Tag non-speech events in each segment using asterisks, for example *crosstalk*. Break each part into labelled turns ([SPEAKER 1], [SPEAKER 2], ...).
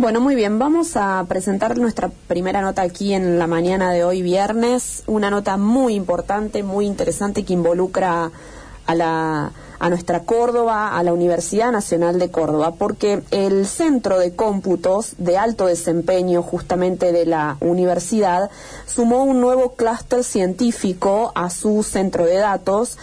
[SPEAKER 1] Bueno, muy bien, vamos a presentar nuestra primera nota aquí en la mañana de hoy viernes, una nota muy importante, muy interesante que involucra a la a nuestra Córdoba, a la Universidad Nacional de Córdoba, porque el Centro de Cómputos de Alto Desempeño justamente de la universidad sumó un nuevo clúster científico a su centro de datos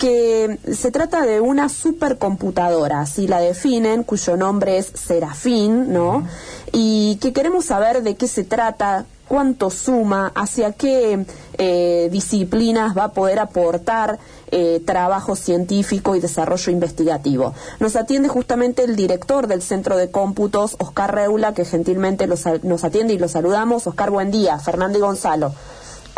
[SPEAKER 1] que se trata de una supercomputadora, así la definen, cuyo nombre es Serafín, ¿no? Y que queremos saber de qué se trata, cuánto suma, hacia qué eh, disciplinas va a poder aportar eh, trabajo científico y desarrollo investigativo. Nos atiende justamente el director del Centro de Cómputos, Oscar Reula, que gentilmente nos atiende y lo saludamos. Oscar, buen día. Fernando y Gonzalo.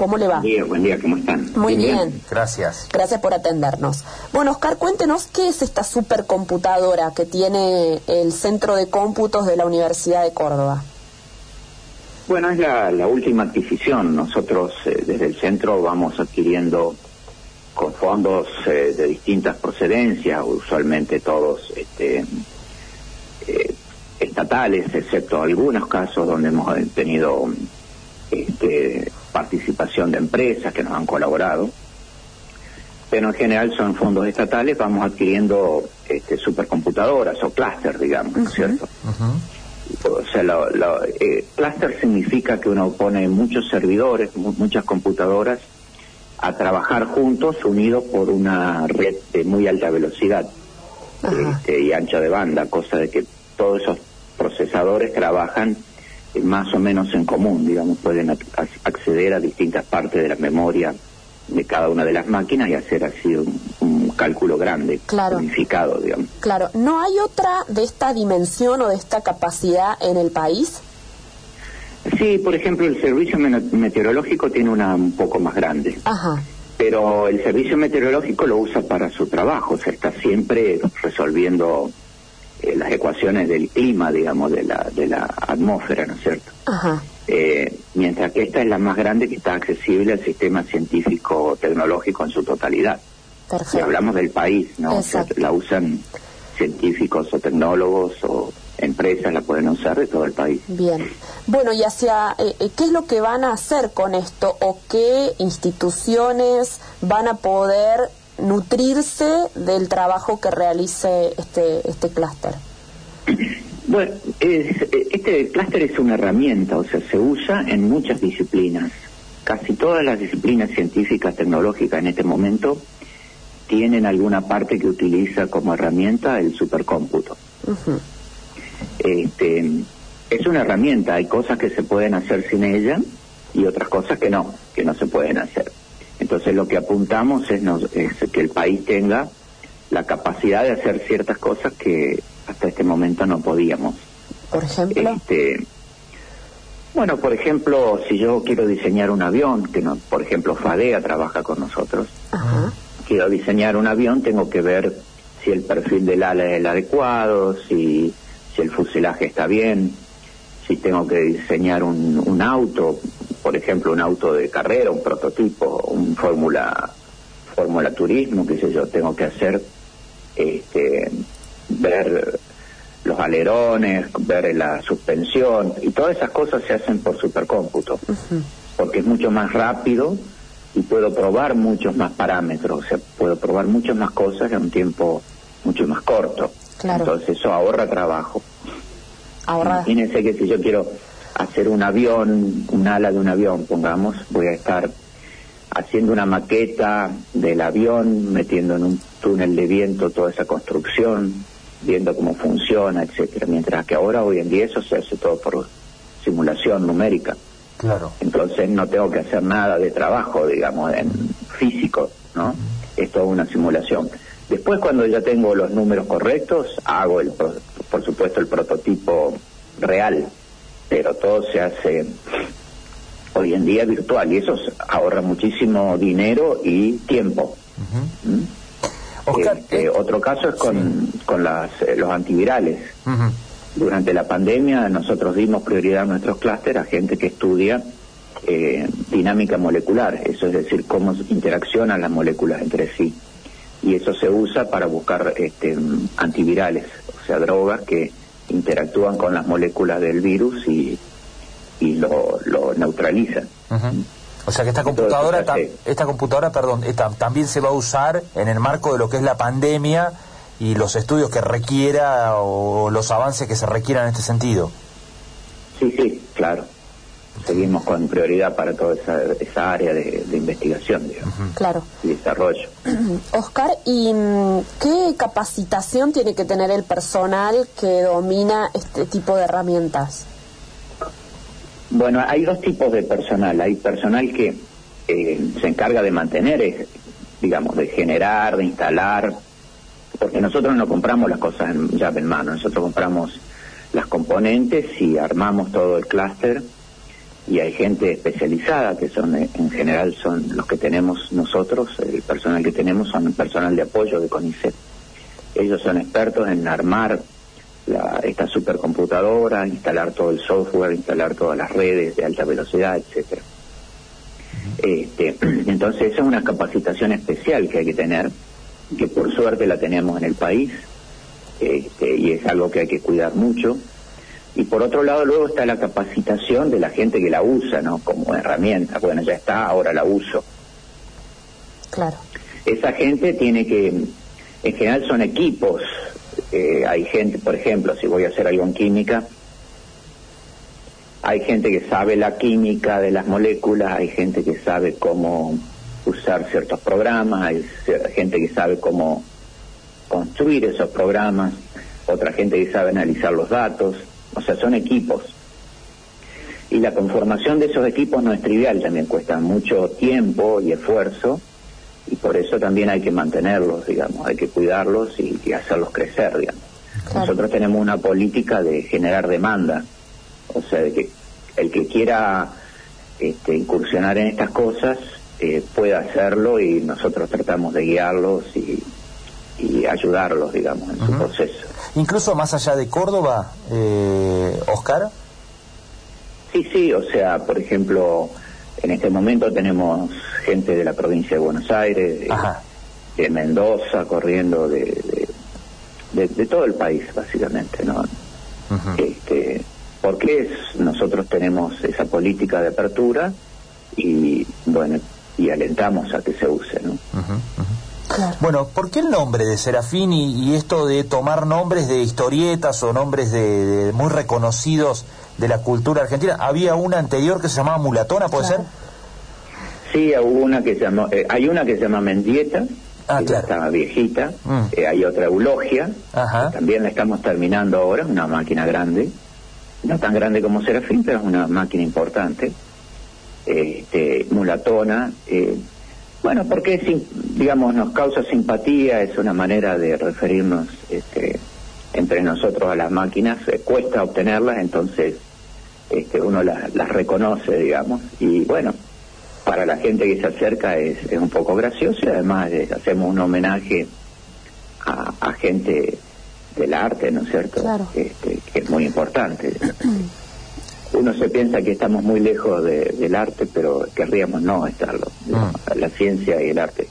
[SPEAKER 1] ¿Cómo le va?
[SPEAKER 2] Buen día, buen día, ¿cómo están?
[SPEAKER 1] Muy bien.
[SPEAKER 3] Gracias.
[SPEAKER 1] Gracias por atendernos. Bueno, Oscar, cuéntenos qué es esta supercomputadora que tiene el Centro de Cómputos de la Universidad de Córdoba.
[SPEAKER 2] Bueno, es la, última adquisición. Nosotros eh, desde el centro vamos adquiriendo con fondos eh, de distintas procedencias, usualmente todos este, eh, estatales, excepto algunos casos donde hemos tenido este, participación de empresas que nos han colaborado, pero en general son fondos estatales, vamos adquiriendo este, supercomputadoras o clúster, digamos, ¿no es cierto? O sea, lo, eh, clúster significa que uno pone muchos servidores, muchas computadoras a trabajar juntos, unidos por una red de muy alta velocidad este, y ancha de banda, cosa de que todos esos procesadores trabajan más o menos en común, digamos, pueden acceder a distintas partes de la memoria de cada una de las máquinas y hacer así un, cálculo grande,
[SPEAKER 1] claro.
[SPEAKER 2] unificado, digamos.
[SPEAKER 1] Claro, ¿no hay otra de esta dimensión o de esta capacidad en el país?
[SPEAKER 2] Sí, por ejemplo, el servicio meteorológico tiene una un poco más grande.
[SPEAKER 1] Ajá.
[SPEAKER 2] Pero el servicio meteorológico lo usa para su trabajo, o sea, está siempre resolviendo eh, las ecuaciones del clima, digamos, de la, de la atmósfera, ¿no es cierto?
[SPEAKER 1] Ajá.
[SPEAKER 2] Eh, mientras que esta es la más grande que está accesible al sistema científico tecnológico en su totalidad.
[SPEAKER 1] Perfecto.
[SPEAKER 2] Si hablamos del país, ¿no? la usan científicos o tecnólogos o empresas la pueden usar de todo el país.
[SPEAKER 1] Bien. Bueno, y hacia eh, qué es lo que van a hacer con esto o qué instituciones van a poder nutrirse del trabajo que realice este, este clúster?
[SPEAKER 2] Bueno, este clúster es una herramienta, o sea, se usa en muchas disciplinas. Casi todas las disciplinas científicas, tecnológicas en este momento tienen alguna parte que utiliza como herramienta el supercómputo. este, es una herramienta, hay cosas que se pueden hacer sin ella y otras cosas que no, que no se pueden hacer. Entonces lo que apuntamos es, que el país tenga la capacidad de hacer ciertas cosas que hasta este momento no podíamos.
[SPEAKER 1] Por ejemplo.
[SPEAKER 2] Este, bueno, por ejemplo, si yo quiero diseñar un avión, que no, por ejemplo FADEA trabaja con nosotros, quiero diseñar un avión, tengo que ver si el perfil del ala es el adecuado, si, si el fuselaje está bien, si tengo que diseñar un, un auto, por ejemplo, un auto de carrera, un prototipo, un fórmula fórmula turismo, qué sé yo, tengo que hacer este ver los alerones, ver la suspensión y todas esas cosas se hacen por supercómputo, porque es mucho más rápido y puedo probar muchos más parámetros, o sea, puedo probar muchas más cosas en un tiempo mucho más corto. Entonces eso ahorra trabajo.
[SPEAKER 1] Ahorra.
[SPEAKER 2] Imagínense que si yo quiero hacer un avión, un ala de un avión, pongamos, voy a estar haciendo una maqueta del avión, metiendo en un túnel de viento toda esa construcción, viendo cómo funciona, etcétera, mientras que ahora hoy en día eso se hace todo por simulación numérica.
[SPEAKER 3] Claro.
[SPEAKER 2] Entonces no tengo que hacer nada de trabajo, digamos, en físico, ¿no? Es toda una simulación. Después cuando ya tengo los números correctos, hago el por supuesto el prototipo real pero todo se hace hoy en día virtual y eso ahorra muchísimo dinero y tiempo. Este, eh, otro caso es con, con las, eh, los antivirales. Durante la pandemia nosotros dimos prioridad a nuestros clústeres a gente que estudia eh, dinámica molecular, eso es decir, cómo interaccionan las moléculas entre sí. Y eso se usa para buscar este, antivirales, o sea, drogas que interactúan con las moléculas del virus y, y lo, lo neutralizan.
[SPEAKER 3] O sea que esta computadora, esta computadora, perdón, también se va a usar en el marco de lo que es la pandemia y los estudios que requiera o los avances que se requieran en este sentido.
[SPEAKER 2] Sí, sí, claro. Seguimos con prioridad para toda esa, esa área de, investigación, digamos.
[SPEAKER 1] Claro.
[SPEAKER 2] Y desarrollo. *clears throat*
[SPEAKER 1] Oscar, ¿y mm, qué capacitación tiene que tener el personal que domina este tipo de herramientas?
[SPEAKER 2] Bueno, hay dos tipos de personal. Hay personal que eh, se encarga de mantener, digamos, de generar, de instalar, porque nosotros no compramos las cosas en llave en mano, nosotros compramos las componentes y armamos todo el clúster y hay gente especializada que son en general son los que tenemos nosotros, el personal que tenemos son personal de apoyo de CONICET. Ellos son expertos en armar la, esta supercomputadora, instalar todo el software, instalar todas las redes de alta velocidad, etcétera. Este, *clears throat* entonces esa es una capacitación especial que hay que tener, que por suerte la tenemos en el país, este, y es algo que hay que cuidar mucho. Y por otro lado luego está la capacitación de la gente que la usa, ¿no? Como herramienta. Bueno, ya está, ahora la uso.
[SPEAKER 1] Claro.
[SPEAKER 2] Esa gente tiene que, en general son equipos eh, hay gente, por ejemplo, si voy a hacer algo en química, hay gente que sabe la química de las moléculas, hay gente que sabe cómo usar ciertos programas, hay gente que sabe cómo construir esos programas, otra gente que sabe analizar los datos, o sea, son equipos. Y la conformación de esos equipos no es trivial, también cuesta mucho tiempo y esfuerzo y por eso también hay que mantenerlos, digamos, hay que cuidarlos y, hacerlos crecer, digamos. Nosotros tenemos una política de generar demanda, o sea, de que el que quiera este, incursionar en estas cosas eh, pueda hacerlo y nosotros tratamos de guiarlos y, ayudarlos, digamos, en su proceso.
[SPEAKER 3] Incluso más allá de Córdoba, eh, Oscar.
[SPEAKER 2] Sí, sí, o sea, por ejemplo, en este momento tenemos gente de la provincia de Buenos Aires, de, Mendoza, corriendo de, de, todo el país, básicamente, ¿no? este, porque nosotros tenemos esa política de apertura y, bueno, y alentamos a que se use, ¿no?
[SPEAKER 3] Bueno, ¿por qué el nombre de Serafín y, esto de tomar nombres de historietas o nombres de, muy reconocidos de la cultura argentina? Había una anterior que se llamaba Mulatona, ¿puede ser?
[SPEAKER 2] Sí, hubo una que se llama, eh, hay una que se llama Mendieta, ah, que está viejita, mm. eh, hay otra Eulogia, también la estamos terminando ahora, una máquina grande, no tan grande como Serafín, pero es una máquina importante, este, mulatona, eh, bueno, porque digamos nos causa simpatía, es una manera de referirnos este, entre nosotros a las máquinas, cuesta obtenerlas, entonces este, uno las, las reconoce, digamos, y bueno, para la gente que se acerca es, un poco gracioso y además hacemos un homenaje a, gente del arte, ¿no es cierto? Este, que es muy importante. *clears throat* Uno se piensa que estamos muy lejos del arte, pero querríamos no estarlo. Ah. La ciencia y el arte,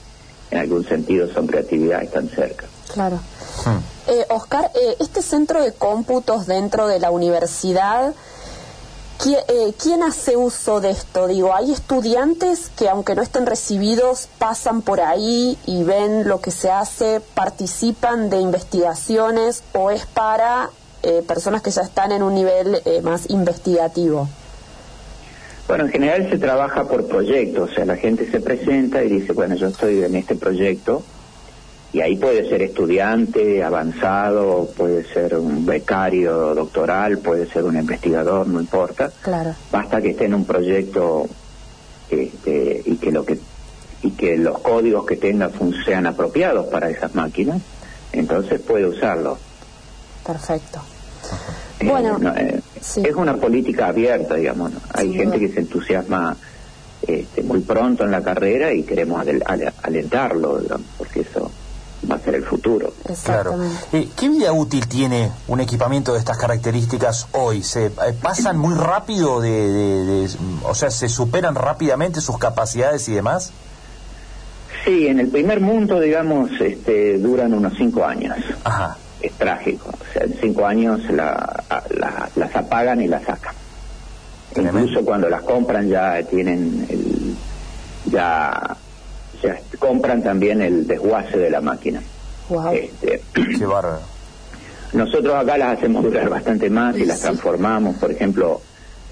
[SPEAKER 2] en algún sentido, son creatividad, están cerca.
[SPEAKER 1] Claro. Ah. Eh, Oscar, eh, este centro de cómputos dentro de la universidad eh, ¿Quién hace uso de esto? Digo, hay estudiantes que aunque no estén recibidos pasan por ahí y ven lo que se hace, participan de investigaciones o es para eh, personas que ya están en un nivel eh, más investigativo.
[SPEAKER 2] Bueno, en general se trabaja por proyectos, o sea, la gente se presenta y dice, bueno, yo estoy en este proyecto, y ahí puede ser estudiante, avanzado, puede ser un becario doctoral, puede ser un investigador, no importa.
[SPEAKER 1] Claro.
[SPEAKER 2] Basta que esté en un proyecto este, y que lo que y que los códigos que tenga sean apropiados para esas máquinas, entonces puede usarlo.
[SPEAKER 1] Perfecto.
[SPEAKER 2] Eh, bueno, eh, es una política abierta, digamos. Hay gente que se entusiasma este, muy pronto en la carrera y queremos alentarlo, porque eso va a ser el futuro.
[SPEAKER 3] Claro. Eh, ¿Qué vida útil tiene un equipamiento de estas características hoy? ¿Se eh, pasan muy rápido de, o sea, se superan rápidamente sus capacidades y demás?
[SPEAKER 2] Sí, en el primer mundo, digamos, este, duran unos cinco años.
[SPEAKER 3] Ajá.
[SPEAKER 2] Es trágico. O sea, en cinco años la, las apagan y las sacan. Incluso cuando las compran ya tienen el, ya, ya compran también el desguace de la máquina.
[SPEAKER 3] Este, *clears throat* Qué bárbaro.
[SPEAKER 2] Nosotros acá las hacemos durar bastante más y las transformamos. Por ejemplo,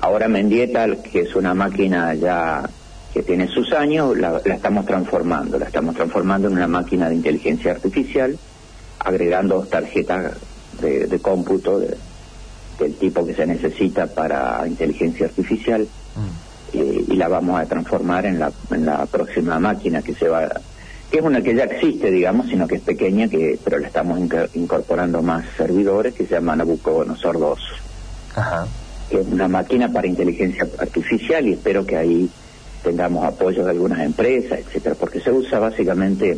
[SPEAKER 2] ahora Mendieta, que es una máquina ya que tiene sus años, la, estamos transformando. La estamos transformando en una máquina de inteligencia artificial, agregando tarjetas de, cómputo del tipo que se necesita para inteligencia artificial mm. eh, y la vamos a transformar en la, en la próxima máquina que se va que es una que ya existe, digamos, sino que es pequeña, que pero le estamos incorporando más servidores, que se llama Nabucodonosor 2. Ajá. Que es una máquina para inteligencia artificial y espero que ahí tengamos apoyo de algunas empresas, etcétera, porque se usa básicamente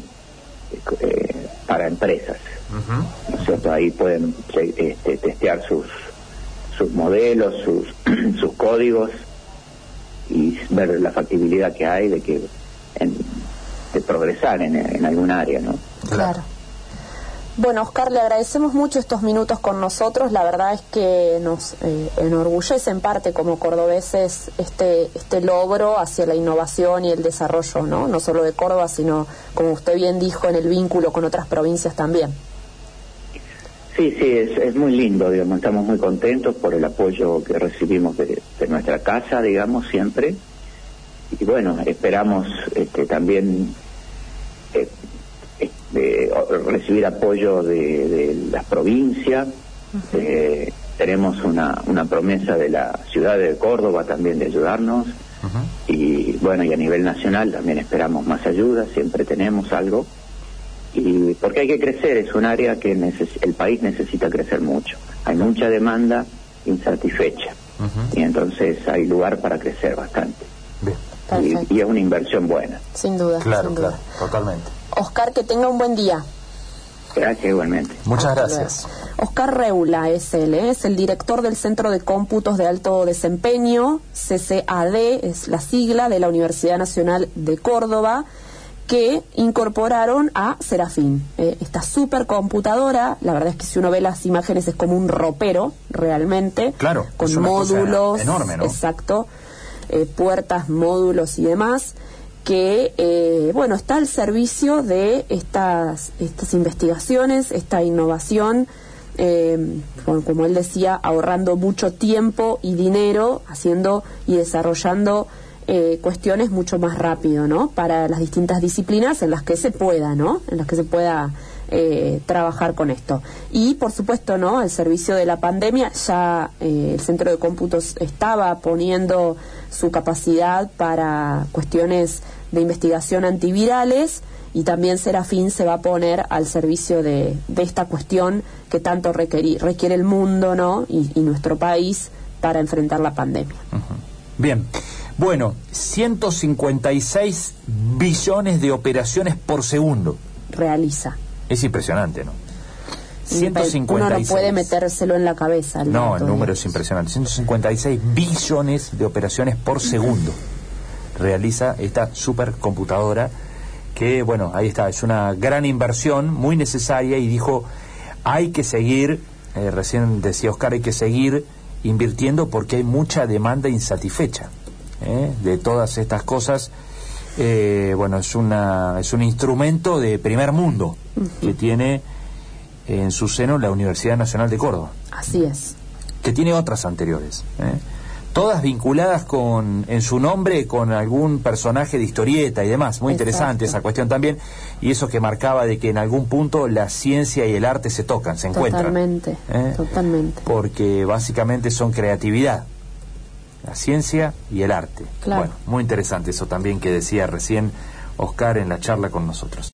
[SPEAKER 2] eh, para empresas. ¿No es cierto? Ahí pueden este, testear sus sus modelos, sus, *clears throat* sus códigos y ver la factibilidad que hay de que en, de progresar en, en algún área, ¿no?
[SPEAKER 1] Claro. Bueno, Oscar, le agradecemos mucho estos minutos con nosotros. La verdad es que nos eh, enorgullece en parte como cordobeses este, este logro hacia la innovación y el desarrollo, ¿no? No solo de Córdoba, sino, como usted bien dijo, en el vínculo con otras provincias también.
[SPEAKER 2] Sí, sí, es, es muy lindo, digamos. Estamos muy contentos por el apoyo que recibimos de, de nuestra casa, digamos, siempre y bueno, esperamos este, también eh, este, recibir apoyo de, la provincia. Eh, tenemos una, una promesa de la ciudad de Córdoba también de ayudarnos. Y bueno, y a nivel nacional también esperamos más ayuda, siempre tenemos algo. Y porque hay que crecer, es un área que el país necesita crecer mucho. Hay mucha demanda insatisfecha. Y entonces hay lugar para crecer bastante y, es una inversión buena.
[SPEAKER 1] Sin duda,
[SPEAKER 3] claro,
[SPEAKER 1] sin
[SPEAKER 3] duda. totalmente.
[SPEAKER 1] Oscar, que tenga un buen día.
[SPEAKER 2] Gracias igualmente.
[SPEAKER 3] Muchas gracias.
[SPEAKER 1] Oscar Reula es él, ¿eh? es el director del Centro de Cómputos de Alto Desempeño, CCAD, es la sigla de la Universidad Nacional de Córdoba, que incorporaron a Serafín. ¿eh? esta supercomputadora, la verdad es que si uno ve las imágenes es como un ropero, realmente.
[SPEAKER 3] Claro,
[SPEAKER 1] con módulos.
[SPEAKER 3] enorme, ¿no?
[SPEAKER 1] Exacto eh, puertas, módulos y demás, que eh, bueno está al servicio de estas, estas investigaciones, esta innovación, eh, como, él decía, ahorrando mucho tiempo y dinero, haciendo y desarrollando cuestiones mucho más rápido, ¿no? Para las distintas disciplinas en las que se pueda, ¿no? En las que se pueda eh, trabajar con esto. Y, por supuesto, ¿no? Al servicio de la pandemia, ya eh, el Centro de Cómputos estaba poniendo su capacidad para cuestiones de investigación antivirales y también Serafín se va a poner al servicio de, esta cuestión que tanto requiere el mundo ¿no? Y, nuestro país para enfrentar la pandemia.
[SPEAKER 3] Bien. Bueno, 156 billones de operaciones por segundo.
[SPEAKER 1] Realiza.
[SPEAKER 3] Es impresionante, ¿no?
[SPEAKER 1] 156. Uno no puede metérselo en la cabeza.
[SPEAKER 3] no, el número es impresionante. 156 billones de operaciones por segundo realiza esta supercomputadora que, bueno, ahí está, es una gran inversión, muy necesaria y dijo, hay que seguir, eh, recién decía Oscar, hay que seguir invirtiendo porque hay mucha demanda insatisfecha ¿eh? de todas estas cosas eh, bueno, es, una, es un instrumento de primer mundo que tiene en su seno la Universidad Nacional de Córdoba.
[SPEAKER 1] Así es.
[SPEAKER 3] Que tiene otras anteriores. ¿eh? Todas vinculadas con, en su nombre con algún personaje de historieta y demás. Muy interesante esa cuestión también. Y eso que marcaba de que en algún punto la ciencia y el arte se tocan, se encuentran.
[SPEAKER 1] Totalmente, ¿eh? totalmente.
[SPEAKER 3] Porque básicamente son creatividad la ciencia y el arte. Bueno, muy interesante eso también que decía recién Oscar en la charla con nosotros.